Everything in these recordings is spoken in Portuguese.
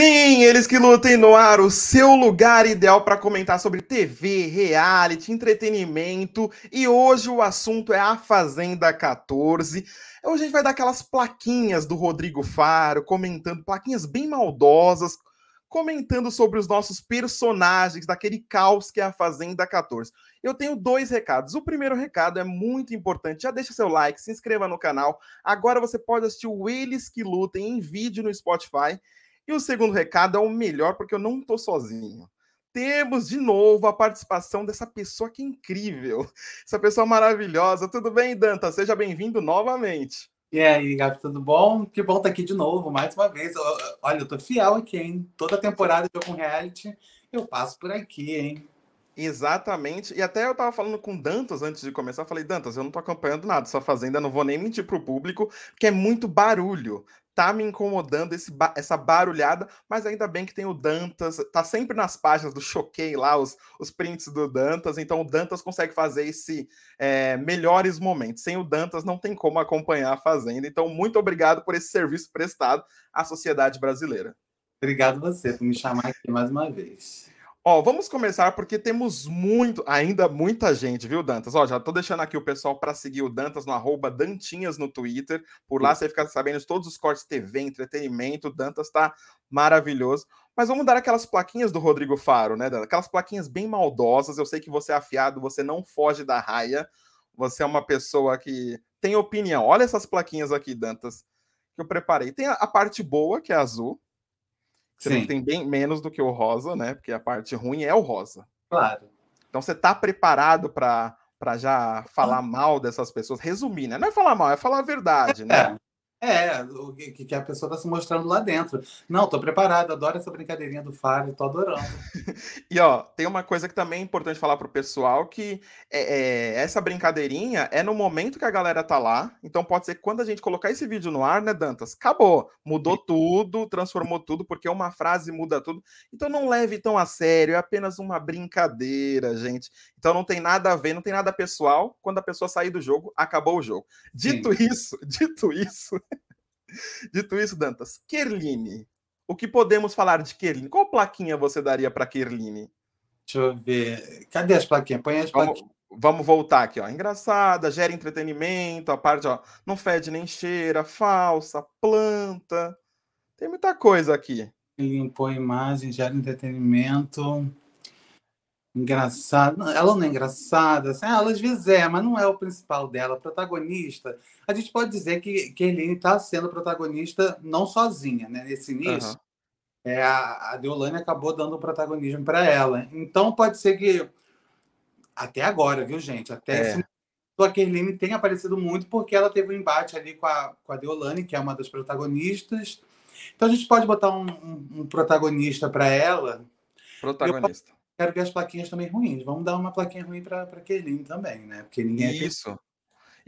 Sim, eles que lutem no ar, o seu lugar ideal para comentar sobre TV, reality, entretenimento. E hoje o assunto é a Fazenda 14. Hoje a gente vai dar aquelas plaquinhas do Rodrigo Faro, comentando, plaquinhas bem maldosas, comentando sobre os nossos personagens daquele caos que é a Fazenda 14. Eu tenho dois recados. O primeiro recado é muito importante. Já deixa seu like, se inscreva no canal. Agora você pode assistir o Eles que Lutem em vídeo no Spotify. E o segundo recado é o melhor, porque eu não estou sozinho. Temos de novo a participação dessa pessoa que é incrível, essa pessoa maravilhosa. Tudo bem, Danta? Seja bem-vindo novamente. E aí, Gabi, tudo bom? Que bom estar tá aqui de novo, mais uma vez. Olha, eu tô fiel aqui, hein? Toda temporada eu com reality, eu passo por aqui, hein? Exatamente. E até eu tava falando com Dantas antes de começar, eu falei, Dantas, eu não tô acompanhando nada, sua fazenda, não vou nem mentir pro público, que é muito barulho tá me incomodando esse, essa barulhada, mas ainda bem que tem o Dantas, tá sempre nas páginas do Choquei lá, os, os prints do Dantas, então o Dantas consegue fazer esse é, melhores momentos. Sem o Dantas não tem como acompanhar a Fazenda, então muito obrigado por esse serviço prestado à sociedade brasileira. Obrigado você por me chamar aqui mais uma vez. Ó, vamos começar porque temos muito, ainda muita gente, viu, Dantas? Ó, já tô deixando aqui o pessoal para seguir o Dantas no arroba Dantinhas no Twitter. Por lá você fica sabendo de todos os cortes TV, entretenimento. O Dantas tá maravilhoso. Mas vamos dar aquelas plaquinhas do Rodrigo Faro, né, Dantas? Aquelas plaquinhas bem maldosas. Eu sei que você é afiado, você não foge da raia. Você é uma pessoa que tem opinião. Olha essas plaquinhas aqui, Dantas, que eu preparei. Tem a parte boa, que é azul você tem bem menos do que o rosa, né? Porque a parte ruim é o rosa. Claro. Então você tá preparado para para já falar ah. mal dessas pessoas, resumir, né? Não é falar mal, é falar a verdade, né? É. O que, que a pessoa está se mostrando lá dentro. Não, tô preparado, adoro essa brincadeirinha do Faro, tô adorando. e ó, tem uma coisa que também é importante falar pro pessoal, que é, é, essa brincadeirinha é no momento que a galera tá lá, então pode ser que quando a gente colocar esse vídeo no ar, né, Dantas? Acabou, mudou tudo, transformou tudo, porque uma frase muda tudo. Então não leve tão a sério, é apenas uma brincadeira, gente. Então não tem nada a ver, não tem nada pessoal. Quando a pessoa sair do jogo, acabou o jogo. Dito Sim. isso, dito isso, dito isso, Dantas, Kerline. O que podemos falar de Kerline? Qual plaquinha você daria para Kerline? Deixa eu ver. Cadê as plaquinhas? Põe as plaquinhas. Vamos, vamos voltar aqui, ó. Engraçada, gera entretenimento, a parte, ó, não fede nem cheira, falsa, planta. Tem muita coisa aqui. Limpou a imagem, gera entretenimento. Engraçada. Ela não é engraçada. Assim, ela às vezes é, mas não é o principal dela. protagonista. A gente pode dizer que, que Eline está sendo protagonista não sozinha, né? Nesse início. Uhum. É, a, a Deolane acabou dando protagonismo para ela. Então pode ser que. Até agora, viu, gente? Até é. esse a Kerline tem aparecido muito porque ela teve um embate ali com a, com a Deolane, que é uma das protagonistas. Então a gente pode botar um, um, um protagonista para ela. Protagonista quero ver as plaquinhas também ruins. Vamos dar uma plaquinha ruim para Kelin também, né? Porque ninguém Isso. É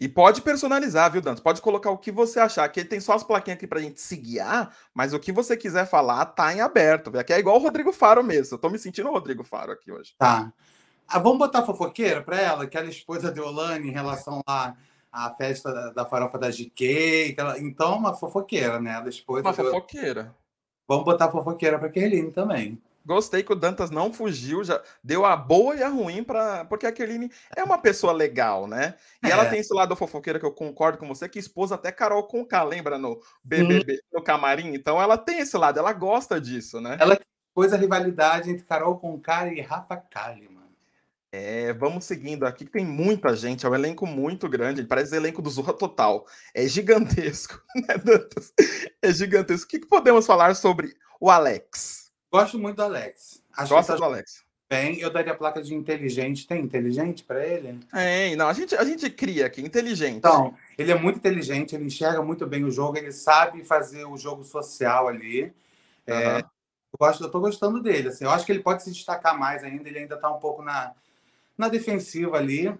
e pode personalizar, viu, Dantas? Pode colocar o que você achar. Aqui tem só as plaquinhas aqui pra gente se guiar, mas o que você quiser falar tá em aberto. Aqui é igual o Rodrigo Faro mesmo. Eu tô me sentindo o Rodrigo Faro aqui hoje. Tá. Ah, vamos botar fofoqueira pra ela, que ela é esposa de Olane em relação lá à festa da, da farofa da GK. Ela... Então, uma fofoqueira, né? Ela é esposa. Uma fofoqueira. Vamos botar fofoqueira pra Kerline também. Gostei que o Dantas não fugiu, já deu a boa e a ruim para porque a Kerline é uma pessoa legal, né? E é. ela tem esse lado fofoqueira que eu concordo com você, que expôs até Carol Conká, lembra no BBB, hum. no camarim? Então ela tem esse lado, ela gosta disso, né? Ela pôs a rivalidade entre Carol Conká e Rafa Kalimann. É, vamos seguindo aqui, que tem muita gente, é um elenco muito grande, parece o elenco do Zorra Total. É gigantesco, né, Dantas? É gigantesco. O que, que podemos falar sobre o Alex? Gosto muito do Alex. Acho Gosta do Alex. Bem, eu daria a placa de inteligente. Tem inteligente para ele? Tem, não. A gente, a gente cria aqui, inteligente. Então, ele é muito inteligente, ele enxerga muito bem o jogo, ele sabe fazer o jogo social ali. Uhum. É, eu, gosto, eu tô gostando dele. Assim, eu acho que ele pode se destacar mais ainda, ele ainda está um pouco na, na defensiva ali.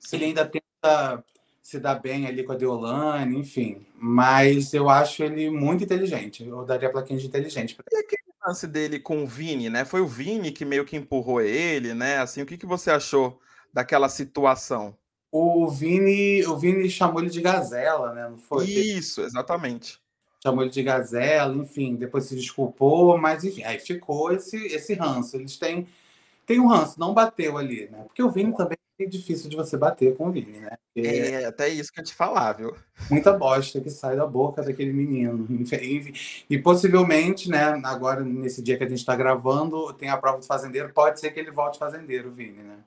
Sim. Ele ainda tenta se dar bem ali com a Deolane, enfim. Mas eu acho ele muito inteligente. Eu daria a plaquinha de inteligente. E aquele lance dele com o Vini, né? Foi o Vini que meio que empurrou ele, né? Assim, o que, que você achou daquela situação? O Vini, o Vini chamou ele de gazela, né? Não foi? Isso, exatamente. chamou ele de gazela, enfim, depois se desculpou, mas enfim, aí ficou esse, esse ranço. Eles têm, têm um ranço, não bateu ali, né? Porque o Vini também difícil de você bater com o Vini, né? Porque é, até isso que eu te falar, viu? Muita bosta que sai da boca daquele menino. E possivelmente, né, agora nesse dia que a gente está gravando, tem a prova do fazendeiro, pode ser que ele volte fazendeiro, Vini, né?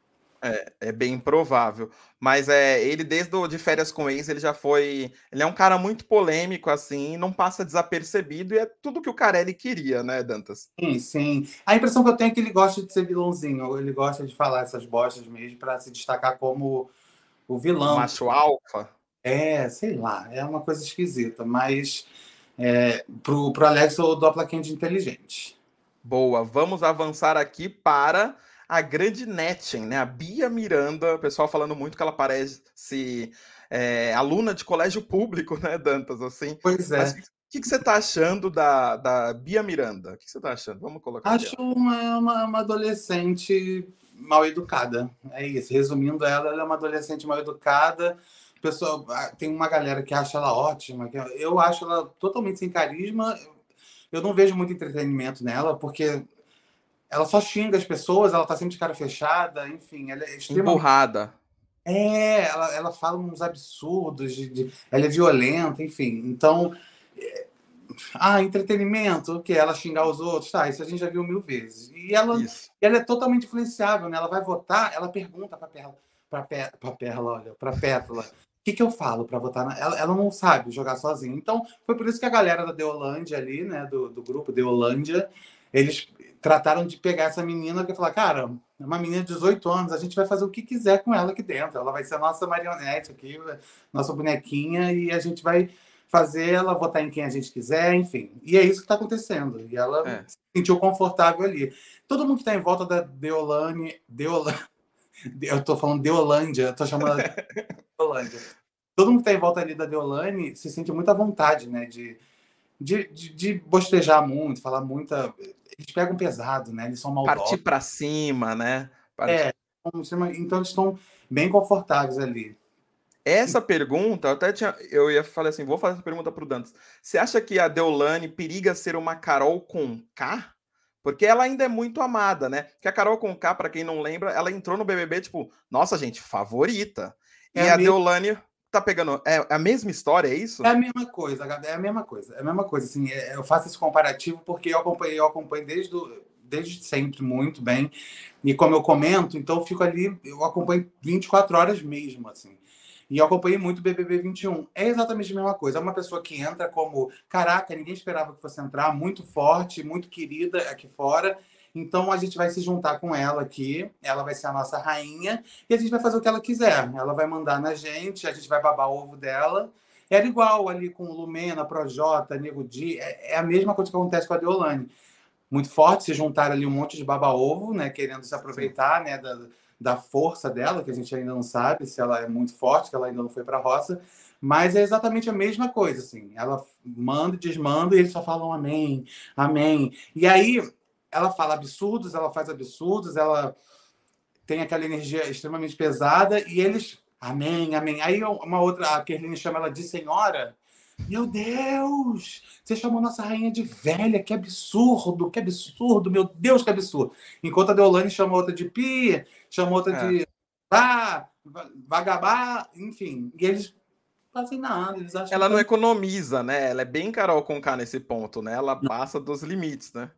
É, é bem provável. Mas é, ele, desde o de férias com ex, ele já foi. Ele é um cara muito polêmico, assim, não passa desapercebido, e é tudo que o Carelli queria, né, Dantas? Sim, sim. A impressão que eu tenho é que ele gosta de ser vilãozinho, ele gosta de falar essas bostas mesmo para se destacar como o vilão. Macho alfa. É, sei lá, é uma coisa esquisita, mas é, pro, pro Alex eu dou a plaquinha de inteligente. Boa, vamos avançar aqui para a grande Netchen, né? A Bia Miranda, o pessoal falando muito que ela parece é, aluna de colégio público, né, Dantas? Assim. Pois é. o que, que você está achando da, da Bia Miranda? O que você está achando? Vamos colocar. Acho uma, uma, uma, adolescente mal educada. É isso. Resumindo ela, ela é uma adolescente mal educada. Pessoal, ah, tem uma galera que acha ela ótima. Eu acho ela totalmente sem carisma. Eu não vejo muito entretenimento nela, porque ela só xinga as pessoas, ela tá sempre de cara fechada, enfim, ela é extremamente... Emburrada. É, ela, ela fala uns absurdos, de, de, ela é violenta, enfim. Então, é... ah, entretenimento, o que? Ela xingar os outros, tá, isso a gente já viu mil vezes. E ela, ela é totalmente influenciável, né? Ela vai votar, ela pergunta pra Perla, pra, Pe, pra Perla, olha, pra Pétala, o que, que eu falo para votar? Na... Ela, ela não sabe jogar sozinha. Então, foi por isso que a galera da Deolândia ali, né, do, do grupo Deolândia, eles trataram de pegar essa menina e falar, cara, é uma menina de 18 anos, a gente vai fazer o que quiser com ela aqui dentro. Ela vai ser a nossa marionete aqui, nossa bonequinha, e a gente vai fazer ela votar em quem a gente quiser, enfim. E é isso que está acontecendo. E ela é. se sentiu confortável ali. Todo mundo que está em volta da Deolane. Deolane eu estou falando Deolândia, estou chamando de Deolândia. Todo mundo que está em volta ali da Deolane se sente muito à vontade, né? De, de, de, de bostejar muito, falar muita eles pegam pesado, né? Eles são maldosos. Partir para cima, né? Partir... É, então eles estão bem confortáveis ali. Essa pergunta, eu até tinha, eu ia falar assim, vou fazer essa pergunta para o Dantas. Você acha que a Deolane periga ser uma Carol com K? Porque ela ainda é muito amada, né? Que a Carol com K, para quem não lembra, ela entrou no BBB tipo, nossa gente, favorita. É e a, a Deolane tá pegando. É a mesma história, é isso? É a mesma coisa, é a mesma coisa. É a mesma coisa. Assim, é, eu faço esse comparativo porque eu acompanhei, eu acompanho desde, do, desde sempre muito bem. E como eu comento, então eu fico ali, eu acompanho 24 horas mesmo, assim. E eu acompanhei muito o BBB 21. É exatamente a mesma coisa. É uma pessoa que entra como, caraca, ninguém esperava que fosse entrar, muito forte, muito querida aqui fora. Então a gente vai se juntar com ela aqui, ela vai ser a nossa rainha e a gente vai fazer o que ela quiser. Ela vai mandar na gente, a gente vai babar o ovo dela. Era igual ali com Lumena, Projota, Nego Di, é, é a mesma coisa que acontece com a Deolane. Muito forte, se juntaram ali um monte de baba-ovo, né, querendo se aproveitar, né, da, da força dela, que a gente ainda não sabe se ela é muito forte, que ela ainda não foi para a roça, mas é exatamente a mesma coisa, assim. Ela manda e desmanda e eles só falam amém, amém. E aí ela fala absurdos, ela faz absurdos, ela tem aquela energia extremamente pesada e eles, amém, amém. Aí uma outra, a Kerline chama ela de senhora. Meu Deus! Você chamou nossa rainha de velha, que absurdo, que absurdo, meu Deus, que absurdo. Enquanto a Deolane chamou outra de pi, chamou outra é. de ah, vagabá, enfim. E eles fazem nada. Eles acham ela que... não economiza, né? Ela é bem Carol com K nesse ponto, né? Ela passa dos limites, né?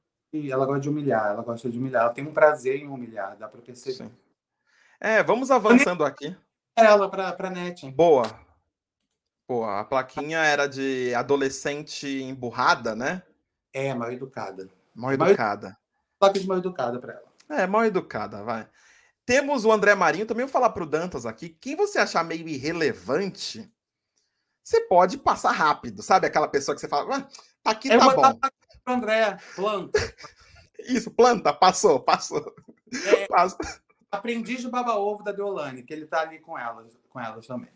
Ela gosta de humilhar, ela gosta de humilhar. Ela tem um prazer em humilhar, dá para perceber. Sim. É, vamos avançando aqui. Ela para para net. Boa. Boa, a plaquinha era de adolescente emburrada, né? É, mal educada. Mal educada. Placa de mal educada para ela. É, mal educada, vai. Temos o André Marinho, também vou falar pro Dantas aqui. Quem você achar meio irrelevante, você pode passar rápido, sabe? Aquela pessoa que você fala, ah, tá aqui, tá bom. André, planta. Isso, planta, passou, passou. É, passou. Aprendiz de baba-ovo da Deolane, que ele tá ali com elas, com elas também.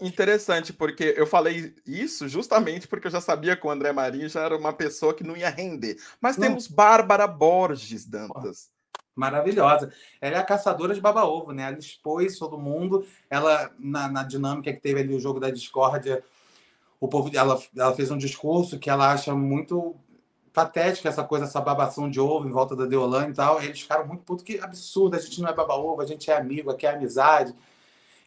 Interessante, porque eu falei isso justamente porque eu já sabia que o André Marinho já era uma pessoa que não ia render. Mas não. temos Bárbara Borges, Dantas. Maravilhosa. Ela é a caçadora de baba-ovo, né? Ela expôs todo mundo. Ela, na, na dinâmica que teve ali o jogo da discórdia, o povo ela, ela fez um discurso que ela acha muito patética essa coisa, essa babação de ovo em volta da Deolane e tal. Eles ficaram muito putos, que absurdo, a gente não é baba-ovo, a gente é amigo, aqui é amizade.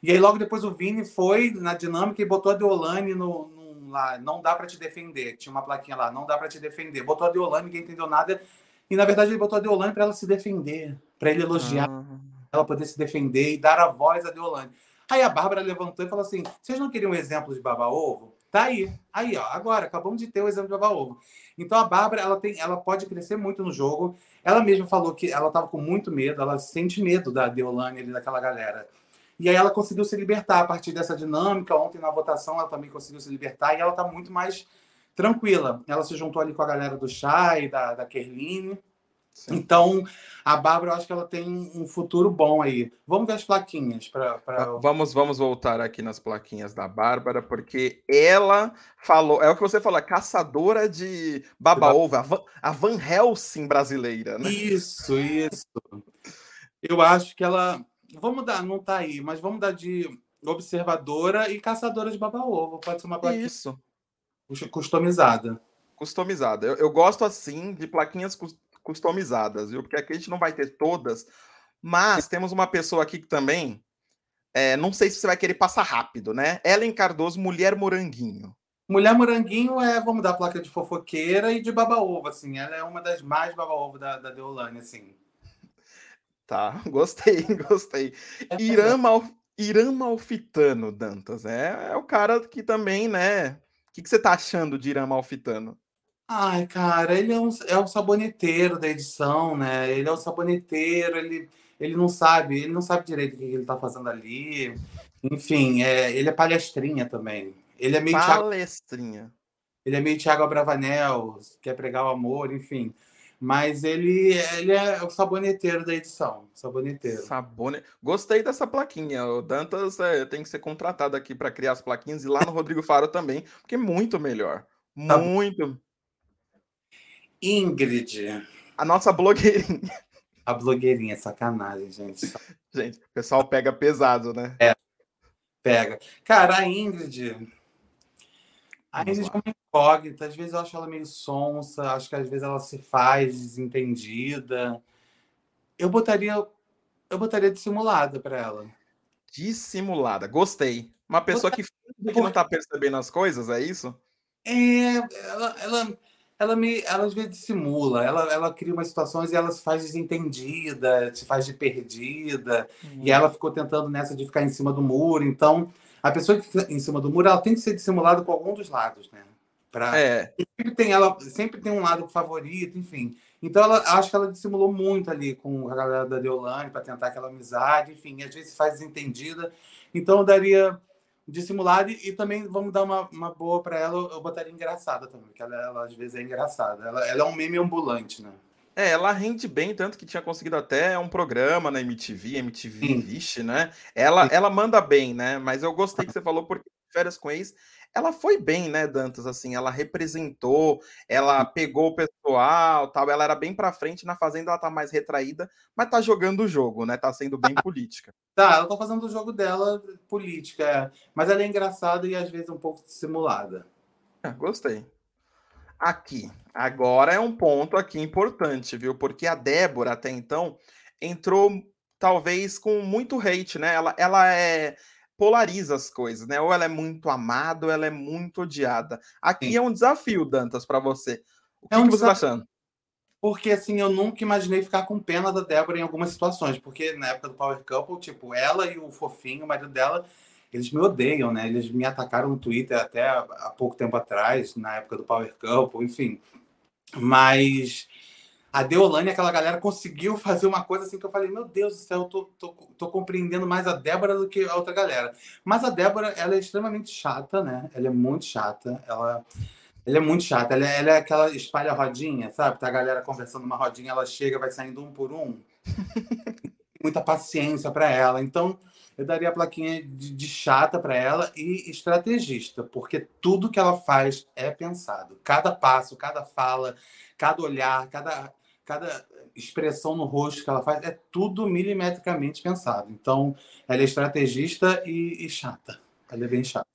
E aí logo depois o Vini foi na dinâmica e botou a Deolane no, no lá, não dá para te defender. Tinha uma plaquinha lá, não dá para te defender. Botou a Deolane, ninguém entendeu nada. E na verdade ele botou a Deolane para ela se defender, para ele elogiar, ah. ela poder se defender e dar a voz a Deolane. Aí a Bárbara levantou e falou assim: "Vocês não queriam um exemplo de baba-ovo? Tá aí. Aí, ó, agora acabamos de ter o exemplo de baba-ovo. Então a Bárbara, ela tem, ela pode crescer muito no jogo. Ela mesma falou que ela estava com muito medo, ela sente medo da Deolane ali daquela galera. E aí ela conseguiu se libertar a partir dessa dinâmica. Ontem na votação ela também conseguiu se libertar e ela está muito mais tranquila. Ela se juntou ali com a galera do Chay, da, da Kerline. Sim. Então, a Bárbara, eu acho que ela tem um futuro bom aí. Vamos ver as plaquinhas. Pra, pra... Vamos, vamos voltar aqui nas plaquinhas da Bárbara, porque ela falou, é o que você falou, caçadora de baba-ovo, a, a Van Helsing brasileira, né? Isso, isso. Eu acho que ela. Vamos dar, não tá aí, mas vamos dar de observadora e caçadora de baba-ovo. Pode ser uma plaquinha. Isso. Customizada. Customizada. Eu, eu gosto assim de plaquinhas customizadas, viu? Porque aqui a gente não vai ter todas, mas temos uma pessoa aqui que também, é, não sei se você vai querer passar rápido, né? Ellen Cardoso, Mulher Moranguinho. Mulher Moranguinho é, vamos dar placa de fofoqueira e de baba-ovo, assim. Ela é uma das mais baba-ovo da, da Deolane, assim. Tá, gostei, gostei. É, Irã, Mal, Irã Malfitano, Dantas, é, é o cara que também, né? O que, que você tá achando de Irã Malfitano? Ai, cara, ele é um, é um saboneteiro da edição, né? Ele é um saboneteiro, ele, ele não sabe, ele não sabe direito o que ele tá fazendo ali. Enfim, é, ele é palestrinha também. Ele é meio palestrinha. Thiago, ele é meio Thiago Abravanel, quer pregar o amor, enfim. Mas ele, ele é o saboneteiro da edição. Saboneteiro. Sabone... Gostei dessa plaquinha. O Dantas é, tem que ser contratado aqui para criar as plaquinhas e lá no Rodrigo Faro também, porque é muito melhor. Tá muito. Ingrid. A nossa blogueirinha. A blogueirinha, sacanagem, gente. Gente, o pessoal pega pesado, né? É, pega. Cara, a Ingrid. A Ingrid é uma incógnita. Às vezes eu acho ela meio sonsa, acho que às vezes ela se faz desentendida. Eu botaria. Eu botaria dissimulada para ela. Dissimulada, gostei. Uma pessoa que, que não tá percebendo as coisas, é isso? É, ela, ela ela me ela às vezes dissimula, ela, ela cria umas situações e ela se faz desentendida, se faz de perdida, uhum. e ela ficou tentando nessa de ficar em cima do muro. Então, a pessoa que fica em cima do muro, ela tem que ser dissimulada com algum dos lados, né? Pra... É. Sempre tem ela, sempre tem um lado favorito, enfim. Então, ela acho que ela dissimulou muito ali com a galera da Deolane para tentar aquela amizade, enfim, às vezes se faz desentendida. Então, eu daria dissimulada e, e também vamos dar uma, uma boa para ela, eu botaria engraçada também, porque ela, ela às vezes é engraçada. Ela, ela é um meme ambulante, né? É, ela rende bem, tanto que tinha conseguido até um programa na MTV, MTV. Vixe, né? Ela, ela manda bem, né? Mas eu gostei que você falou porque férias com ex, ela foi bem, né, Dantas? Assim, ela representou, ela pegou o pessoal, tal. Ela era bem para frente na fazenda, ela tá mais retraída, mas tá jogando o jogo, né? Tá sendo bem política. Tá, ela tá fazendo o jogo dela política, é. mas ela é engraçada e às vezes um pouco dissimulada. É, gostei. Aqui, agora é um ponto aqui importante, viu? Porque a Débora até então entrou talvez com muito hate, né? Ela, ela é polariza as coisas, né? Ou ela é muito amada ou ela é muito odiada. Aqui Sim. é um desafio, Dantas, para você. O que, é um que você está achando? Porque, assim, eu nunca imaginei ficar com pena da Débora em algumas situações. Porque na época do Power Couple, tipo, ela e o Fofinho, o marido dela, eles me odeiam, né? Eles me atacaram no Twitter até há pouco tempo atrás, na época do Power Couple, enfim. Mas a Deolane, aquela galera, conseguiu fazer uma coisa assim que eu falei, meu Deus do céu, eu tô, tô, tô, compreendendo mais a Débora do que a outra galera. Mas a Débora, ela é extremamente chata, né? Ela é muito chata. Ela, ela é muito chata. Ela, é, ela é aquela espalha rodinha, sabe? Tá a galera conversando numa rodinha, ela chega, vai saindo um por um. Muita paciência para ela. Então, eu daria a plaquinha de, de chata para ela e estrategista, porque tudo que ela faz é pensado. Cada passo, cada fala, cada olhar, cada cada expressão no rosto que ela faz é tudo milimetricamente pensado. Então, ela é estrategista e, e chata. Ela é bem chata.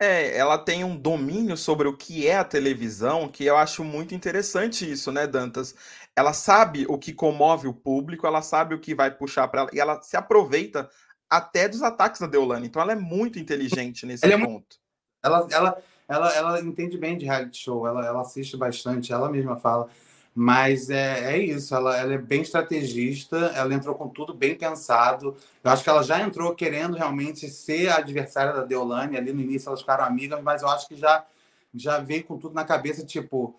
É, ela tem um domínio sobre o que é a televisão, que eu acho muito interessante isso, né, Dantas? Ela sabe o que comove o público, ela sabe o que vai puxar para ela, e ela se aproveita até dos ataques da Deolane. Então ela é muito inteligente nesse ela ponto. É muito... ela, ela, ela, ela entende bem de reality show, ela, ela assiste bastante, ela mesma fala. Mas é, é isso, ela, ela é bem estrategista, ela entrou com tudo bem pensado. Eu acho que ela já entrou querendo realmente ser a adversária da Deolane. Ali no início elas ficaram amigas, mas eu acho que já, já veio com tudo na cabeça, tipo.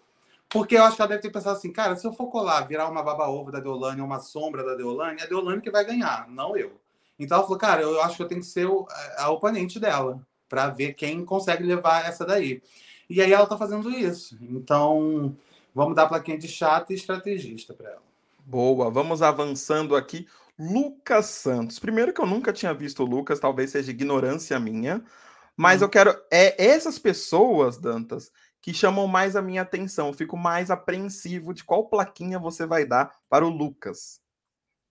Porque eu acho que ela deve ter pensado assim, cara, se eu for colar, virar uma baba-ovo da Deolane, uma sombra da Deolane, é a Deolane que vai ganhar, não eu. Então ela falou, cara, eu acho que eu tenho que ser o, a oponente dela, para ver quem consegue levar essa daí. E aí ela tá fazendo isso. Então, Vamos dar plaquinha de chata e estrategista para ela. Boa, vamos avançando aqui. Lucas Santos. Primeiro que eu nunca tinha visto o Lucas, talvez seja ignorância minha, mas hum. eu quero é essas pessoas, Dantas, que chamam mais a minha atenção. Eu fico mais apreensivo de qual plaquinha você vai dar para o Lucas.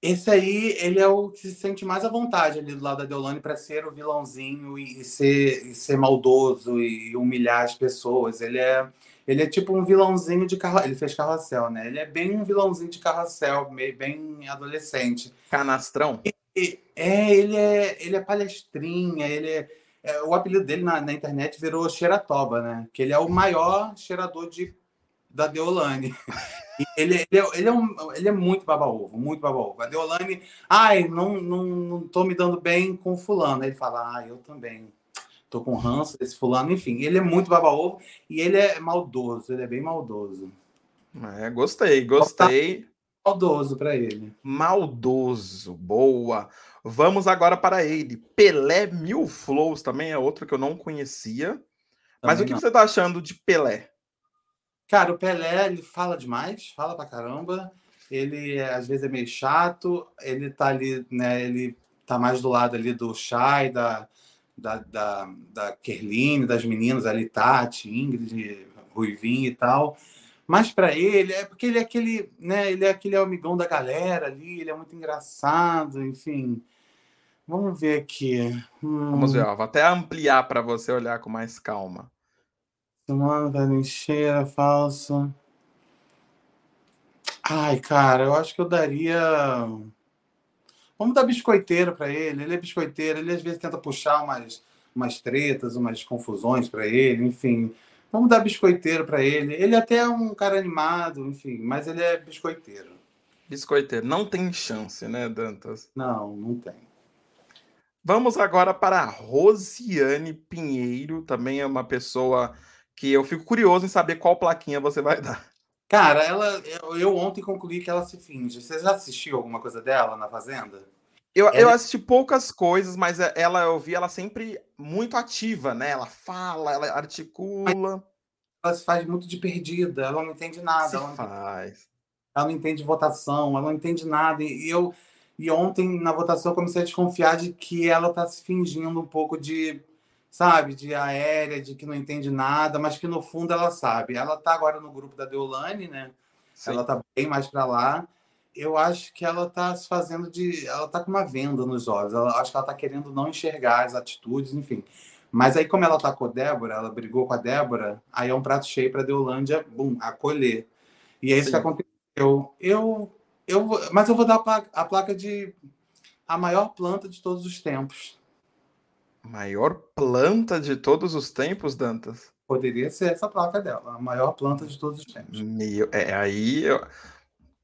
Esse aí, ele é o que se sente mais à vontade ali do lado da Deolane para ser o vilãozinho e ser, e ser maldoso e humilhar as pessoas. Ele é ele é tipo um vilãozinho de carro. Ele fez carrossel, né? Ele é bem um vilãozinho de carrossel, meio, bem adolescente. Canastrão? E, é, ele é, ele é palestrinha, ele é, é, o apelido dele na, na internet virou Xeratoba, né? Que ele é o maior cheirador de, da Deolane. ele, ele, é, ele, é um, ele é muito baba-ovo, muito baba-ovo. A Deolane, ai, não, não, não tô me dando bem com fulano. Aí ele fala, ah, eu também tô com ranço desse fulano, enfim. Ele é muito baba-ovo e ele é maldoso, ele é bem maldoso. É, gostei, gostei. Maldoso para ele. Maldoso, boa. Vamos agora para ele. Pelé Mil Flows também é outro que eu não conhecia. Também Mas o que não. você tá achando de Pelé? Cara, o Pelé, ele fala demais, fala pra caramba. Ele às vezes é meio chato, ele tá ali, né, ele tá mais do lado ali do Shai, da, da, da, da Kerline, das meninas ali, Tati, Ingrid, Ruivinho e tal. Mas para ele, é porque ele é aquele, né? Ele é aquele amigão da galera ali, ele é muito engraçado, enfim. Vamos ver aqui. Hum... Vamos ver, ó, vou até ampliar para você olhar com mais calma. Semana da lixeira, falso. Ai, cara, eu acho que eu daria Vamos dar biscoiteiro para ele. Ele é biscoiteiro, ele às vezes tenta puxar umas, umas tretas, umas confusões para ele, enfim. Vamos dar biscoiteiro para ele. Ele até é um cara animado, enfim, mas ele é biscoiteiro. Biscoiteiro. Não tem chance, né, Dantas? Não, não tem. Vamos agora para a Rosiane Pinheiro, também é uma pessoa que eu fico curioso em saber qual plaquinha você vai dar. Cara, ela, eu ontem concluí que ela se finge. Você já assistiu alguma coisa dela na Fazenda? Eu, ela... eu assisti poucas coisas, mas é, ela eu vi ela sempre muito ativa, né? Ela fala, ela articula. Ela se faz muito de perdida, ela não entende nada. Se ela não faz. Entende, ela não entende votação, ela não entende nada. E eu e ontem na votação eu comecei a desconfiar de que ela tá se fingindo um pouco de sabe, de aérea, de que não entende nada, mas que no fundo ela sabe. Ela tá agora no grupo da Deolane, né? Sim. Ela tá bem mais para lá. Eu acho que ela tá se fazendo de. Ela tá com uma venda nos olhos. Ela, acho que ela tá querendo não enxergar as atitudes, enfim. Mas aí, como ela tá com a Débora, ela brigou com a Débora, aí é um prato cheio para Deolândia, bum, acolher. E é isso Sim. que aconteceu. Eu, eu, mas eu vou dar a placa de a maior planta de todos os tempos. Maior planta de todos os tempos, Dantas? Poderia ser essa placa dela, a maior planta de todos os tempos. Meu, é, aí eu...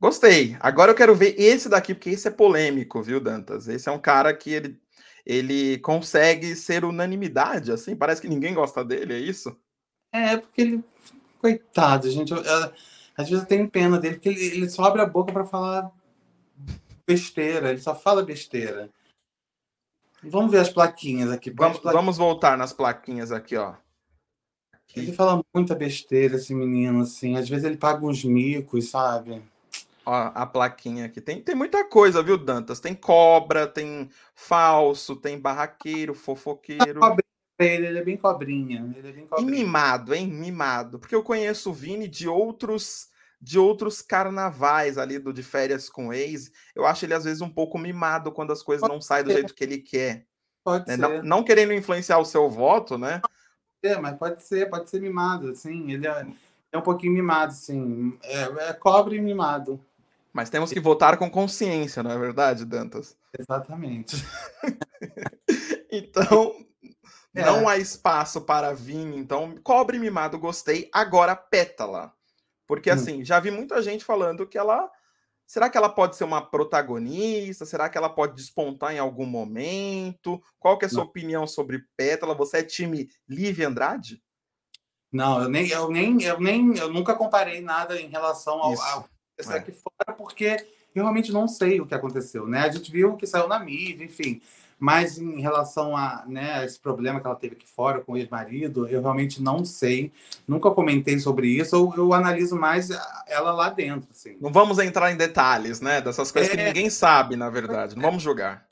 Gostei. Agora eu quero ver esse daqui, porque esse é polêmico, viu, Dantas? Esse é um cara que ele, ele consegue ser unanimidade, assim. Parece que ninguém gosta dele, é isso? É, porque ele. Coitado, gente. Eu, eu, às vezes eu tenho pena dele, porque ele, ele só abre a boca para falar besteira, ele só fala besteira. Vamos ver as plaquinhas aqui. Vamos, plaquinhas. vamos voltar nas plaquinhas aqui, ó. Ele fala muita besteira, esse menino, assim. Às vezes ele paga uns micos, sabe? Ó, a plaquinha aqui. Tem, tem muita coisa, viu, Dantas? Tem cobra, tem falso, tem barraqueiro, fofoqueiro. Ele, ele é bem cobrinha. Ele é bem cobrinha. E mimado, hein? Mimado. Porque eu conheço o Vini de outros de outros carnavais ali do de férias com ex. Eu acho ele às vezes um pouco mimado quando as coisas Pode não saem do jeito que ele quer. Pode né? ser. Não, não, querendo influenciar o seu voto, né? ser, mas pode ser, pode ser mimado, assim. Ele é, é um pouquinho mimado, sim. É, é cobre mimado. Mas temos que votar com consciência, não é verdade, Dantas? Exatamente. então, é. não há espaço para Vini. Então, cobre mimado, gostei. Agora, pétala. Porque, hum. assim, já vi muita gente falando que ela. Será que ela pode ser uma protagonista? Será que ela pode despontar em algum momento? Qual que é a sua não. opinião sobre Pétala? Você é time Live Andrade? Não, eu nem, eu nem, eu nem, eu nunca comparei nada em relação ao, ao é. aqui fora, porque eu realmente não sei o que aconteceu, né? A gente viu que saiu na mídia, enfim. Mas em relação a né, esse problema que ela teve aqui fora com o ex-marido, eu realmente não sei. Nunca comentei sobre isso. Eu, eu, analiso mais ela lá dentro. Assim. Não vamos entrar em detalhes, né? Dessas coisas é... que ninguém sabe, na verdade. Não vamos julgar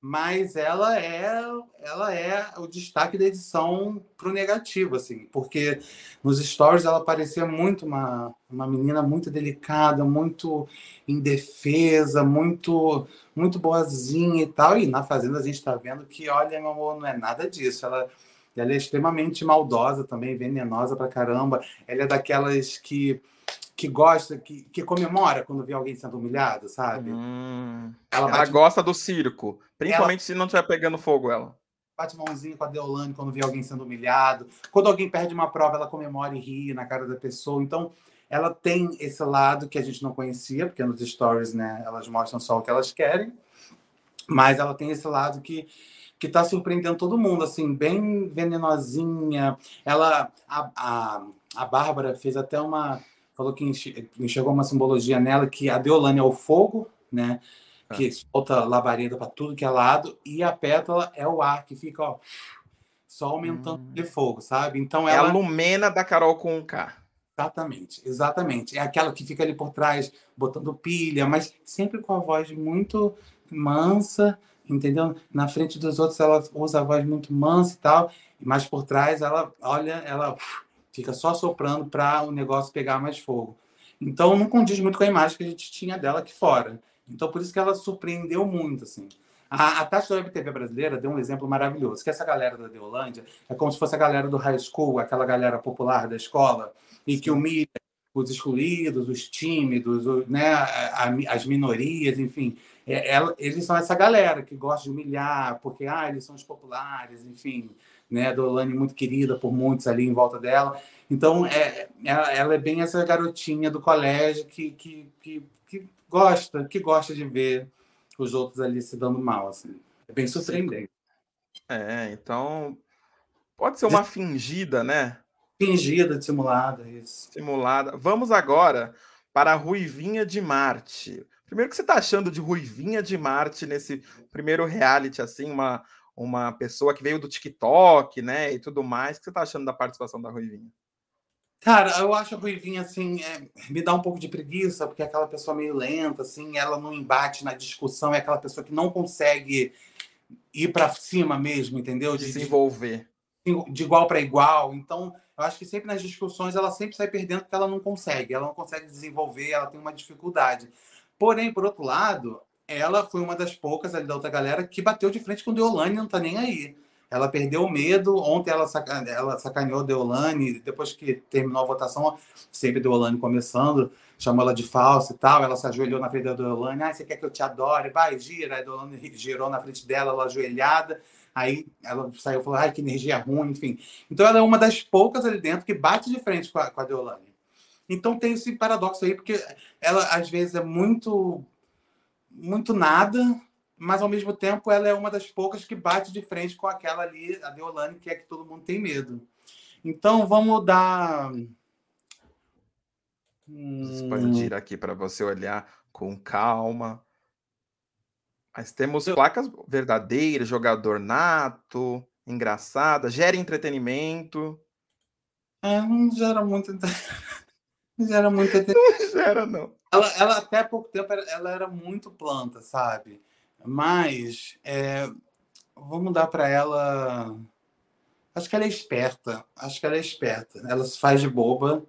mas ela é ela é o destaque da edição pro negativo assim porque nos stories ela parecia muito uma, uma menina muito delicada muito indefesa muito muito boazinha e tal e na fazenda a gente está vendo que olha meu amor não é nada disso. Ela ela é extremamente maldosa também venenosa pra caramba ela é daquelas que que gosta, que, que comemora quando vê alguém sendo humilhado, sabe? Hum, ela, ela gosta do circo, principalmente ela... se não estiver pegando fogo ela. Bate mãozinha com a Deolane quando vê alguém sendo humilhado. Quando alguém perde uma prova, ela comemora e ri na cara da pessoa. Então, ela tem esse lado que a gente não conhecia, porque nos stories, né, elas mostram só o que elas querem. Mas ela tem esse lado que que está surpreendendo todo mundo, assim, bem venenosinha. Ela, a, a, a Bárbara fez até uma, falou que enxergou uma simbologia nela que a Deolane é o fogo, né? É. Que solta labareda para tudo que é lado, e a pétala é o ar que fica, ó, só aumentando hum. de fogo, sabe? Então ela... É a Lumena da Carol com K. Exatamente, exatamente. É aquela que fica ali por trás, botando pilha, mas sempre com a voz muito mansa, entendeu? Na frente dos outros ela usa a voz muito mansa e tal, mas por trás ela, olha, ela fica só soprando para o negócio pegar mais fogo. Então não condiz muito com a imagem que a gente tinha dela aqui fora. Então por isso que ela surpreendeu muito, assim. A, a Tati da Web brasileira deu um exemplo maravilhoso, que essa galera da Deolândia é como se fosse a galera do high school, aquela galera popular da escola, e que humilha os excluídos, os tímidos, né, a, a, as minorias, enfim. É, ela, eles são essa galera que gosta de humilhar, porque ah, eles são os populares, enfim né? Dolane muito querida por muitos ali em volta dela. Então, é, ela, ela é bem essa garotinha do colégio que, que, que, que, gosta, que gosta de ver os outros ali se dando mal, assim. É bem surpreendente. É, então pode ser uma de... fingida, né? Fingida, dissimulada, isso. Simulada. Vamos agora para a Ruivinha de Marte. Primeiro, o que você está achando de Ruivinha de Marte nesse primeiro reality, assim, uma, uma pessoa que veio do TikTok, né, e tudo mais. O que você tá achando da participação da Ruivinha? Cara, eu acho a Ruivinha, assim, é, me dá um pouco de preguiça, porque é aquela pessoa meio lenta, assim, ela não embate na discussão, é aquela pessoa que não consegue ir para cima mesmo, entendeu? De, Desenvolver. De, de igual para igual. Então, eu acho que sempre nas discussões ela sempre sai perdendo porque ela não consegue, ela não consegue desenvolver, ela tem uma dificuldade. Porém, por outro lado, ela foi uma das poucas ali da outra galera que bateu de frente com Deolane não tá nem aí. Ela perdeu o medo. Ontem ela, saca... ela sacaneou Deolane. Depois que terminou a votação, sempre Deolane começando, chamou ela de falsa e tal. Ela se ajoelhou na frente da Deolane. Ah, você quer que eu te adore? Vai, gira. A Deolane girou na frente dela, ela ajoelhada. Aí ela saiu e falou: ai, que energia ruim, enfim. Então ela é uma das poucas ali dentro que bate de frente com a, com a Deolane. Então tem esse paradoxo aí, porque ela às vezes é muito muito nada, mas ao mesmo tempo ela é uma das poucas que bate de frente com aquela ali, a Deolane, que é que todo mundo tem medo. Então vamos dar. Expandir aqui para você olhar com calma. Mas temos placas verdadeiras, jogador nato, engraçada, gera entretenimento. É, não gera muito. Não gera muito entretenimento. Não gera, não. Ela, ela até pouco tempo ela era muito planta, sabe? Mas é, vamos dar para ela. Acho que ela é esperta. Acho que ela é esperta. Ela se faz de boba,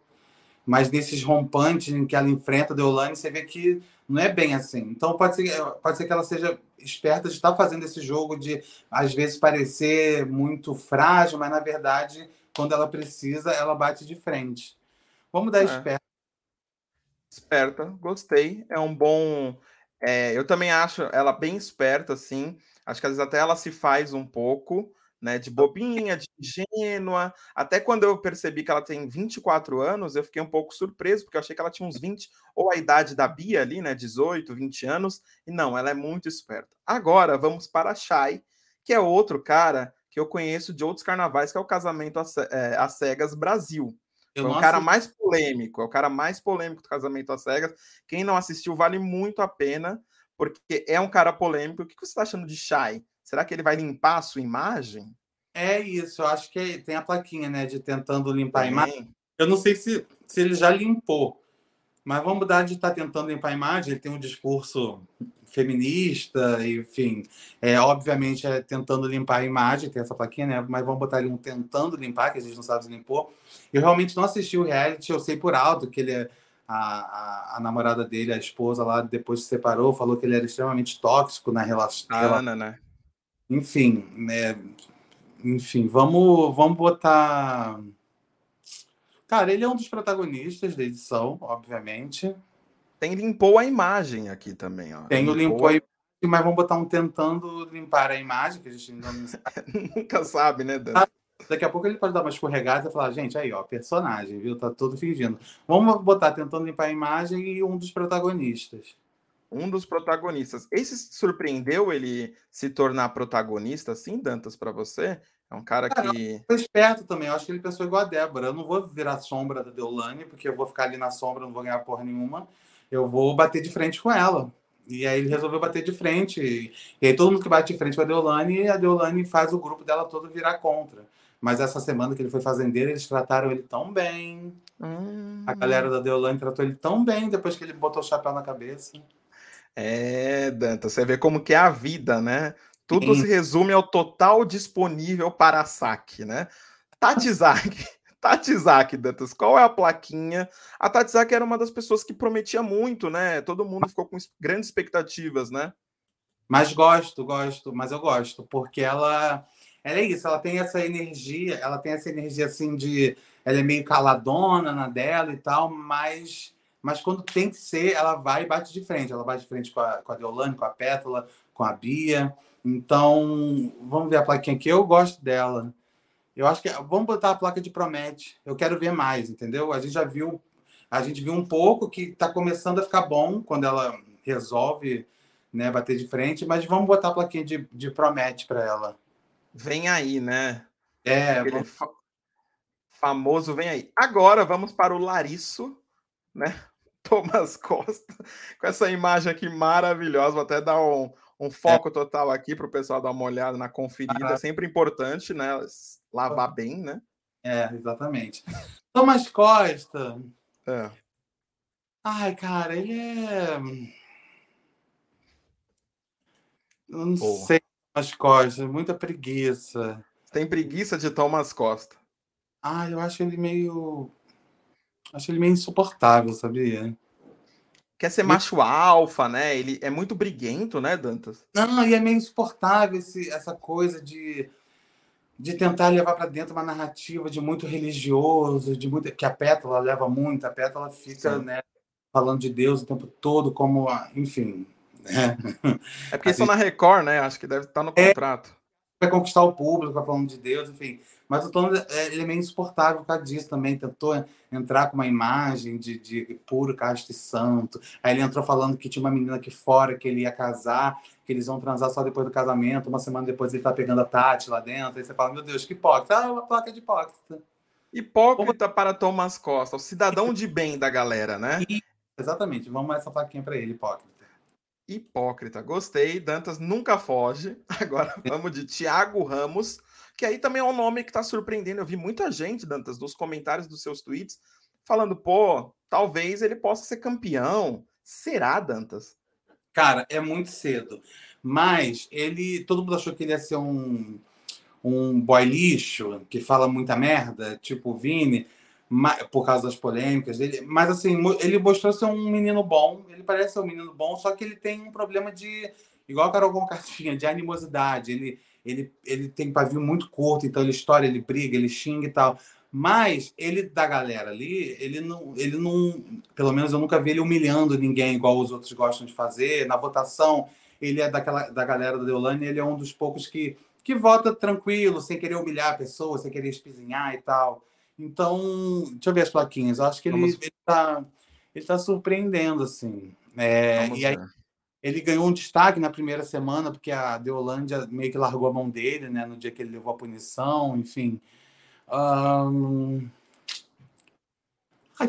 mas nesses rompantes em que ela enfrenta a Deolane, você vê que não é bem assim. Então pode ser, pode ser que ela seja esperta de estar fazendo esse jogo de às vezes parecer muito frágil, mas na verdade, quando ela precisa, ela bate de frente. Vamos dar é. esperta. Esperta, gostei. É um bom. É, eu também acho ela bem esperta, assim. Acho que às vezes até ela se faz um pouco, né? De bobinha, de ingênua. Até quando eu percebi que ela tem 24 anos, eu fiquei um pouco surpreso, porque eu achei que ela tinha uns 20, ou a idade da Bia ali, né? 18, 20 anos. E não, ela é muito esperta. Agora vamos para a Shai, que é outro cara que eu conheço de outros carnavais, que é o Casamento às é, Cegas Brasil. É o cara mais polêmico, é o cara mais polêmico do Casamento às Cegas. Quem não assistiu vale muito a pena, porque é um cara polêmico. O que você está achando de Shai? Será que ele vai limpar a sua imagem? É isso, eu acho que tem a plaquinha, né, de tentando limpar a imagem. Eu não sei se, se ele já limpou, mas vamos mudar de estar tá tentando limpar a imagem. Ele tem um discurso feminista, enfim, é obviamente é tentando limpar a imagem, tem essa plaquinha, né? Mas vamos botar ali um tentando limpar, que a gente não sabe se limpou. Eu realmente não assisti o reality, eu sei por alto que ele é a, a, a, namorada dele, a esposa lá, depois se separou, falou que ele era extremamente tóxico na relação. Ah, não, né? Enfim, né? Enfim, vamos, vamos botar. Cara, ele é um dos protagonistas da edição, obviamente. Tem limpou a imagem aqui também, ó. Tem o limpou a imagem, mas vamos botar um tentando limpar a imagem, que a gente ainda não sabe. Nunca sabe, né, Dan? Daqui a pouco ele pode dar uma escorregada e falar, gente, aí, ó, personagem, viu? Tá todo fingindo. Vamos botar tentando limpar a imagem e um dos protagonistas um dos protagonistas. Esse surpreendeu ele se tornar protagonista, assim, Dantas, para você? É um cara que. Foi esperto também. Eu acho que ele pensou igual a Débora. Eu não vou virar sombra da Deolane, porque eu vou ficar ali na sombra, não vou ganhar porra nenhuma. Eu vou bater de frente com ela. E aí ele resolveu bater de frente. E aí todo mundo que bate de frente com a Deolane, a Deolane faz o grupo dela todo virar contra. Mas essa semana que ele foi fazendeiro, eles trataram ele tão bem. Hum. A galera da Deolane tratou ele tão bem depois que ele botou o chapéu na cabeça. É, Danta, você vê como que é a vida, né? Tudo Sim. se resume ao total disponível para saque, né? Tatizak, Tatizak, Dantas, qual é a plaquinha? A Tatizak era uma das pessoas que prometia muito, né? Todo mundo ficou com grandes expectativas, né? Mas gosto, gosto, mas eu gosto, porque ela, ela é isso, ela tem essa energia, ela tem essa energia assim de, ela é meio caladona na dela e tal, mas mas quando tem que ser, ela vai e bate de frente. Ela bate de frente com a, com a Deolane, com a Pétala, com a Bia. Então, vamos ver a plaquinha aqui. Eu gosto dela. Eu acho que vamos botar a placa de promete. Eu quero ver mais, entendeu? A gente já viu, a gente viu um pouco que está começando a ficar bom quando ela resolve, né, bater de frente. Mas vamos botar a plaquinha de, de promete para ela. Vem aí, né? É. Vamos... fa famoso vem aí. Agora vamos para o Larisso, né? Thomas Costa, com essa imagem aqui maravilhosa. Vou até dar um, um é. foco é. total aqui para o pessoal dar uma olhada na conferida. Ah. É sempre importante, né? Lavar bem, né? É, exatamente. Thomas Costa. É. Ai, cara, ele é. Eu não Boa. sei Thomas Costa, muita preguiça. Tem preguiça de Thomas Costa. Ah, eu acho ele meio Acho ele meio insuportável, sabia? Quer ser macho alfa, né? Ele é muito briguento, né, Dantas? Não, e é meio insuportável esse, essa coisa de, de tentar levar para dentro uma narrativa de muito religioso, de muito que a Pétala leva muito, a Pétala fica, né, falando de Deus o tempo todo, como, enfim. Né? É porque isso é na Record, né? Acho que deve estar no é. contrato. É, vai conquistar o público, vai falando de Deus, enfim. Mas o Tom é, ele é meio insuportável por causa disso também. Tentou entrar com uma imagem de, de puro casto e santo. Aí ele entrou falando que tinha uma menina aqui fora que ele ia casar, que eles vão transar só depois do casamento. Uma semana depois ele tá pegando a Tati lá dentro. Aí você fala, meu Deus, que hipócrita. Ah, uma placa de hipócrita. Hipócrita Como... para Thomas Costa, o cidadão de bem da galera, né? Exatamente. Vamos essa plaquinha para ele, hipócrita. Hipócrita, gostei. Dantas nunca foge. Agora vamos de Thiago Ramos, que aí também é um nome que está surpreendendo. Eu vi muita gente, Dantas, nos comentários dos seus tweets, falando: pô, talvez ele possa ser campeão. Será, Dantas? Cara, é muito cedo. Mas ele. Todo mundo achou que ele ia ser um, um boy lixo, que fala muita merda, tipo o Vini. Por causa das polêmicas dele. Mas, assim, ele mostrou ser um menino bom. Ele parece ser um menino bom, só que ele tem um problema de. Igual a Carol Conká tinha, de animosidade. Ele, ele, ele tem pavio muito curto, então ele estoura, ele briga, ele xinga e tal. Mas ele, da galera ali, ele não, ele não. Pelo menos eu nunca vi ele humilhando ninguém, igual os outros gostam de fazer. Na votação, ele é daquela, da galera da Deolane, ele é um dos poucos que, que vota tranquilo, sem querer humilhar a pessoa, sem querer espizinhar e tal. Então, deixa eu ver as plaquinhas. Eu acho que ele está ele tá surpreendendo, assim. É, e aí, ele ganhou um destaque na primeira semana, porque a Deolândia meio que largou a mão dele, né? No dia que ele levou a punição, enfim. Um...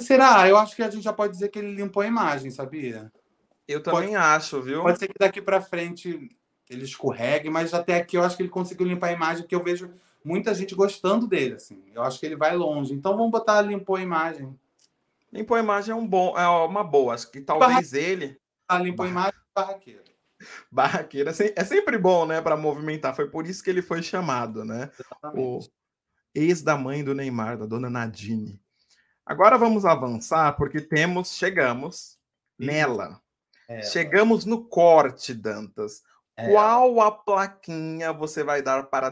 será? Eu acho que a gente já pode dizer que ele limpou a imagem, sabia? Eu também pode, acho, viu? Pode ser que daqui para frente ele escorregue, mas até aqui eu acho que ele conseguiu limpar a imagem, porque eu vejo muita gente gostando dele, assim. Eu acho que ele vai longe. Então vamos botar limpou a imagem. Limpou a imagem é um bom, é uma boa. Acho que talvez ele. Ah, limpou a imagem barraqueira. Barraqueira é sempre bom, né, para movimentar. Foi por isso que ele foi chamado, né? Exatamente. O ex da mãe do Neymar, da dona Nadine. Agora vamos avançar porque temos, chegamos nela. É, chegamos no corte, Dantas. É. Qual a plaquinha você vai dar para a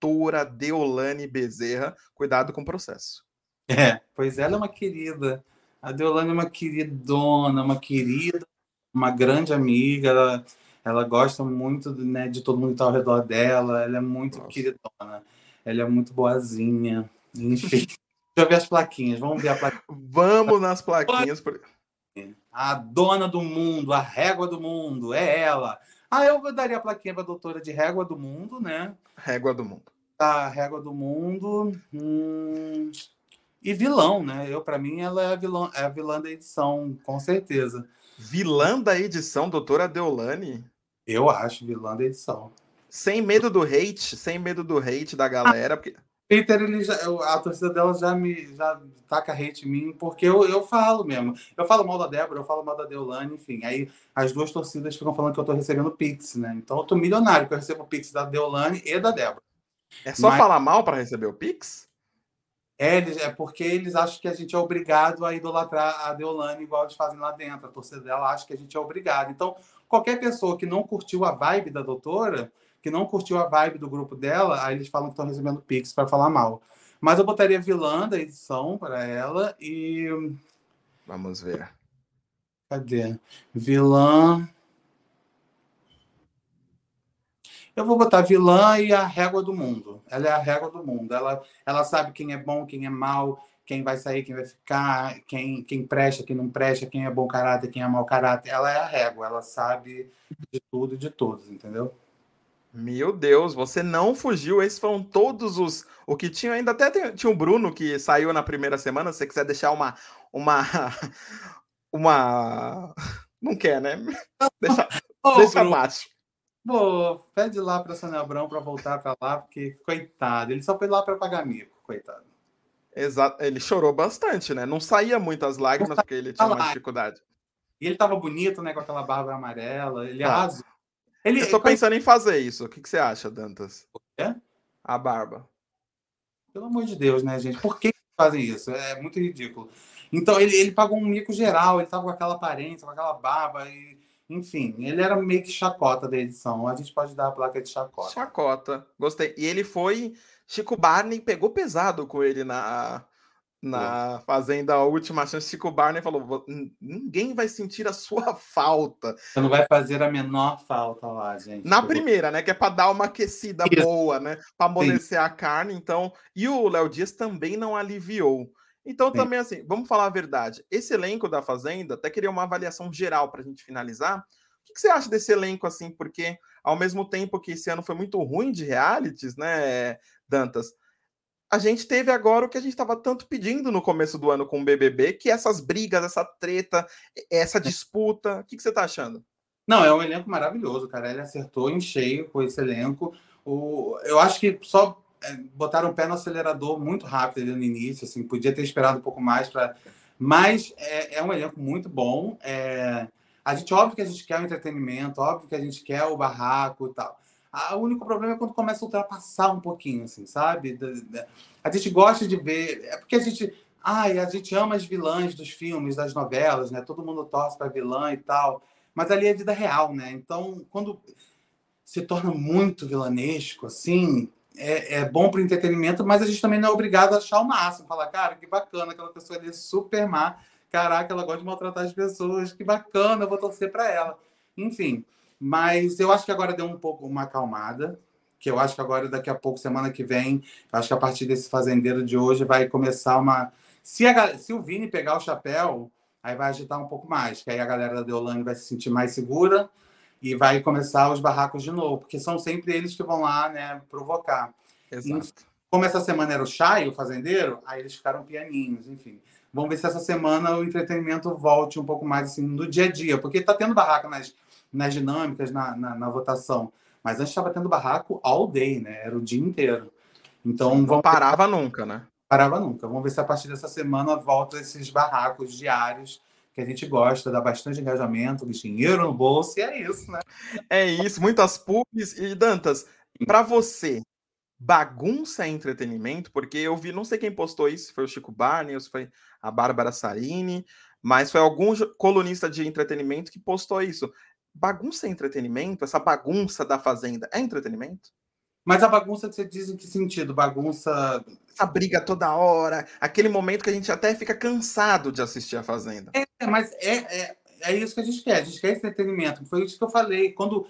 doutora Deolane Bezerra? Cuidado com o processo. É, pois ela é uma querida. A Deolane é uma queridona, uma querida, uma grande amiga. Ela, ela gosta muito né, de todo mundo que está ao redor dela. Ela é muito Nossa. queridona. Ela é muito boazinha. Enfim. Deixa eu ver as plaquinhas. Vamos ver a plaquinha. Vamos nas plaquinhas. A dona do mundo, a régua do mundo, é ela. Ah, eu daria a plaquinha para a doutora de régua do mundo, né? Régua do mundo. Tá, régua do mundo. Hum... E vilão, né? Eu, para mim, ela é a, vilã, é a vilã da edição, com certeza. Vilã da edição, doutora Deolane? Eu acho vilã da edição. Sem medo do hate, sem medo do hate da galera. Porque... Peter, ele já, a torcida dela já me já taca hate em mim, porque eu, eu falo mesmo. Eu falo mal da Débora, eu falo mal da Deolane, enfim. Aí as duas torcidas ficam falando que eu tô recebendo Pix, né? Então eu tô milionário, porque eu recebo Pix da Deolane e da Débora. É só Mas... falar mal para receber o Pix? É, é porque eles acham que a gente é obrigado a idolatrar a Deolane igual eles fazem lá dentro. A torcida dela acha que a gente é obrigado. Então, qualquer pessoa que não curtiu a vibe da doutora que não curtiu a vibe do grupo dela, aí eles falam que estão recebendo Pix para falar mal. Mas eu botaria vilã da edição para ela e. Vamos ver. Cadê? Vilã. Eu vou botar vilã e a régua do mundo. Ela é a régua do mundo. Ela, ela sabe quem é bom, quem é mal, quem vai sair, quem vai ficar, quem, quem presta, quem não presta, quem é bom caráter, quem é mau caráter. Ela é a régua. Ela sabe de tudo e de todos, entendeu? Meu Deus, você não fugiu. Esses foram todos os. O que tinha. Ainda até tinha o Bruno que saiu na primeira semana. Se você quiser deixar uma. Uma. Uma. Não quer, né? Deixa, oh, deixa abaixo. Pô, pede lá para Sônia Abrão para voltar para lá, porque, coitado, ele só foi lá para pagar mico, coitado. Exato, ele chorou bastante, né? Não saía muitas lágrimas porque ele tinha uma dificuldade. E ele tava bonito, né, com aquela barba amarela, ele ah. arrasou. Ele, eu tô pensando em fazer isso. O que, que você acha, Dantas? É? A barba. Pelo amor de Deus, né, gente? Por que fazem isso? É muito ridículo. Então, ele, ele pagou um mico geral, ele tava com aquela aparência, com aquela barba, e, enfim, ele era meio que chacota da edição. A gente pode dar a placa de chacota. Chacota, gostei. E ele foi. Chico Barney pegou pesado com ele na, na Fazenda a Última Chance, Chico Barney falou: ninguém vai sentir a sua falta. Você não vai fazer a menor falta lá, gente. Na primeira, né? Que é para dar uma aquecida Isso. boa, né? Para amolecer a carne. Então, e o Léo Dias também não aliviou. Então, Sim. também assim, vamos falar a verdade. Esse elenco da Fazenda, até queria uma avaliação geral para a gente finalizar. O que você acha desse elenco, assim? Porque, ao mesmo tempo que esse ano foi muito ruim de realities, né, Dantas? A gente teve agora o que a gente estava tanto pedindo no começo do ano com o BBB, que é essas brigas, essa treta, essa é. disputa. O que, que você está achando? Não, é um elenco maravilhoso, cara. Ele acertou em cheio com esse elenco. O, eu acho que só é, botaram o pé no acelerador muito rápido ali no início, assim, podia ter esperado um pouco mais para. Mas é, é, um elenco muito bom. É... A gente, óbvio que a gente quer o entretenimento, óbvio que a gente quer o barraco e tal. O único problema é quando começa a ultrapassar um pouquinho, assim, sabe? A gente gosta de ver. É porque a gente. Ai, a gente ama as vilãs dos filmes, das novelas, né? Todo mundo torce para vilã e tal. Mas ali é vida real, né? Então, quando se torna muito vilanesco, assim, é, é bom para entretenimento, mas a gente também não é obrigado a achar o máximo. Falar, cara, que bacana, aquela pessoa ali é super má. Caraca, ela gosta de maltratar as pessoas, que bacana, eu vou torcer para ela. Enfim, mas eu acho que agora deu um pouco uma acalmada que eu acho que agora, daqui a pouco, semana que vem, acho que a partir desse fazendeiro de hoje vai começar uma. Se, a, se o Vini pegar o chapéu, aí vai agitar um pouco mais, que aí a galera da Deolane vai se sentir mais segura e vai começar os barracos de novo, porque são sempre eles que vão lá, né, provocar. Exato. E, como essa semana era o Chay, o fazendeiro, aí eles ficaram pianinhos, enfim. Vamos ver se essa semana o entretenimento volte um pouco mais assim no dia a dia, porque está tendo barraco nas, nas dinâmicas, na, na, na votação. Mas antes estava tendo barraco all day, né? Era o dia inteiro. Então Sim, não parava ver... nunca, né? Parava nunca. Vamos ver se a partir dessa semana volta esses barracos diários que a gente gosta, dá bastante engajamento, dinheiro no bolso, e é isso, né? É isso, muitas pubs. E Dantas, para você, bagunça é entretenimento? Porque eu vi, não sei quem postou isso, foi o Chico Barney, ou se foi a Bárbara Sarini, mas foi algum colunista de entretenimento que postou isso. Bagunça é entretenimento? Essa bagunça da Fazenda é entretenimento? Mas a bagunça que você diz em que sentido? Bagunça. Essa briga toda hora, aquele momento que a gente até fica cansado de assistir a Fazenda. É, mas é, é, é isso que a gente quer, a gente quer entretenimento. Foi isso que eu falei. Quando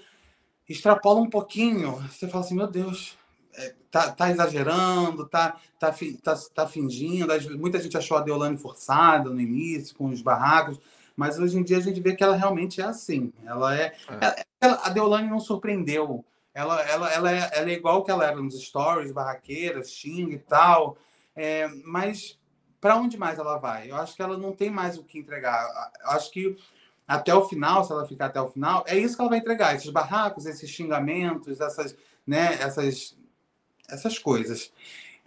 extrapola um pouquinho, você fala assim: meu Deus, é, tá, tá exagerando, tá, tá, tá, tá fingindo. Muita gente achou a Deolane forçada no início, com os barracos mas hoje em dia a gente vê que ela realmente é assim. Ela é. é. Ela, a Deolane não surpreendeu. Ela, ela, ela, é, ela é igual que ela era nos stories, barraqueiras, xinga e tal. É, mas para onde mais ela vai? Eu acho que ela não tem mais o que entregar. Eu acho que até o final, se ela ficar até o final, é isso que ela vai entregar: esses barracos, esses xingamentos, essas, né, essas, essas coisas.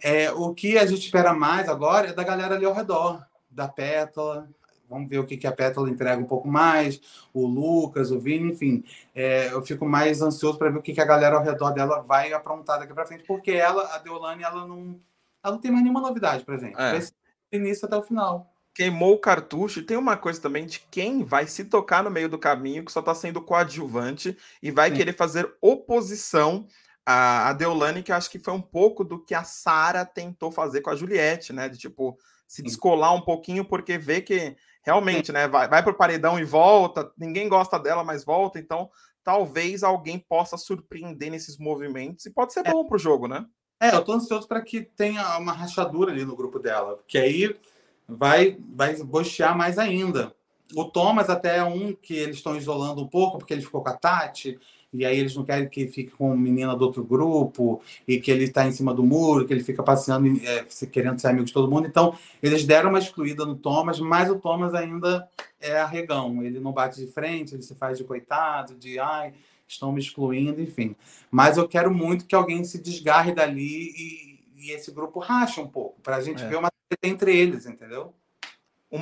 É, o que a gente espera mais agora é da galera ali ao redor, da Pétala, Vamos ver o que, que a Pétala entrega um pouco mais, o Lucas, o Vini, enfim. É, eu fico mais ansioso para ver o que, que a galera ao redor dela vai aprontar daqui para frente, porque ela, a Deolane, ela não, ela não tem mais nenhuma novidade para gente. É. Vai ser início até o final. Queimou o cartucho. E tem uma coisa também de quem vai se tocar no meio do caminho, que só está sendo coadjuvante e vai Sim. querer fazer oposição a, Deolane, que acho que foi um pouco do que a Sara tentou fazer com a Juliette, né? De tipo, se descolar um pouquinho, porque vê que realmente, né? Vai, vai para o paredão e volta, ninguém gosta dela, mas volta, então talvez alguém possa surpreender nesses movimentos e pode ser é. bom para o jogo, né? É, eu tô ansioso para que tenha uma rachadura ali no grupo dela, porque aí vai, vai bochear mais ainda. O Thomas até é um que eles estão isolando um pouco, porque ele ficou com a Tati, e aí eles não querem que fique com menina do outro grupo, e que ele está em cima do muro, que ele fica passeando, é, querendo ser amigo de todo mundo. Então, eles deram uma excluída no Thomas, mas o Thomas ainda é arregão. Ele não bate de frente, ele se faz de coitado, de ai, estão me excluindo, enfim. Mas eu quero muito que alguém se desgarre dali e, e esse grupo rache um pouco, para a gente é. ver uma entre eles, entendeu?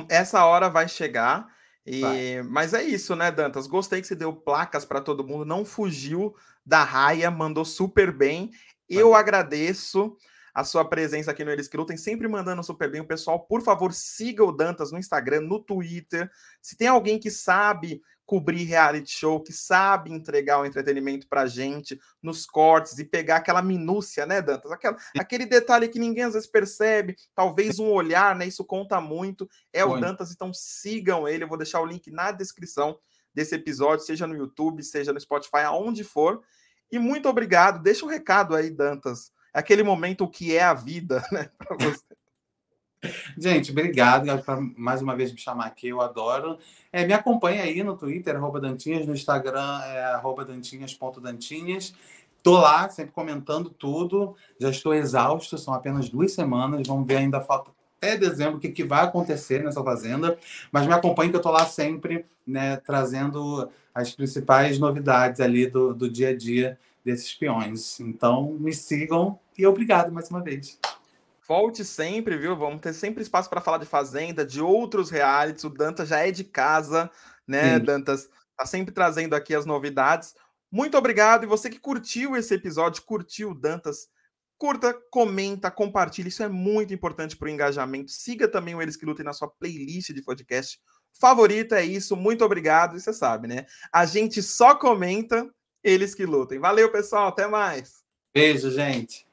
Essa hora vai chegar. E, mas é isso, né, Dantas? Gostei que você deu placas para todo mundo, não fugiu da raia, mandou super bem. Eu agradeço a sua presença aqui no Eles que Lutem, sempre mandando super bem. O pessoal, por favor, siga o Dantas no Instagram, no Twitter. Se tem alguém que sabe cobrir reality show, que sabe entregar o entretenimento pra gente nos cortes e pegar aquela minúcia, né, Dantas? Aquela, aquele detalhe que ninguém às vezes percebe, talvez um olhar, né? Isso conta muito. É o Dantas, então sigam ele. Eu vou deixar o link na descrição desse episódio, seja no YouTube, seja no Spotify, aonde for. E muito obrigado. Deixa um recado aí, Dantas. Aquele momento que é a vida, né, para você. Gente, obrigado por mais uma vez me chamar aqui, eu adoro. É, me acompanha aí no Twitter, arroba Dantinhas, no Instagram é arroba dantinhas.dantinhas. Estou lá, sempre comentando tudo. Já estou exausto, são apenas duas semanas. Vamos ver ainda falta até dezembro o que, que vai acontecer nessa fazenda. Mas me acompanhe que eu estou lá sempre, né, trazendo as principais novidades ali do, do dia a dia desses peões. Então, me sigam e obrigado mais uma vez. Volte sempre, viu? Vamos ter sempre espaço para falar de Fazenda, de outros realities. O Dantas já é de casa, né, Sim. Dantas? Tá sempre trazendo aqui as novidades. Muito obrigado. E você que curtiu esse episódio, curtiu o Dantas, Curta, comenta, compartilhe. Isso é muito importante para o engajamento. Siga também o Eles que Lutem na sua playlist de podcast favorita. É isso. Muito obrigado. E você sabe, né? A gente só comenta Eles que Lutem. Valeu, pessoal. Até mais. Beijo, gente.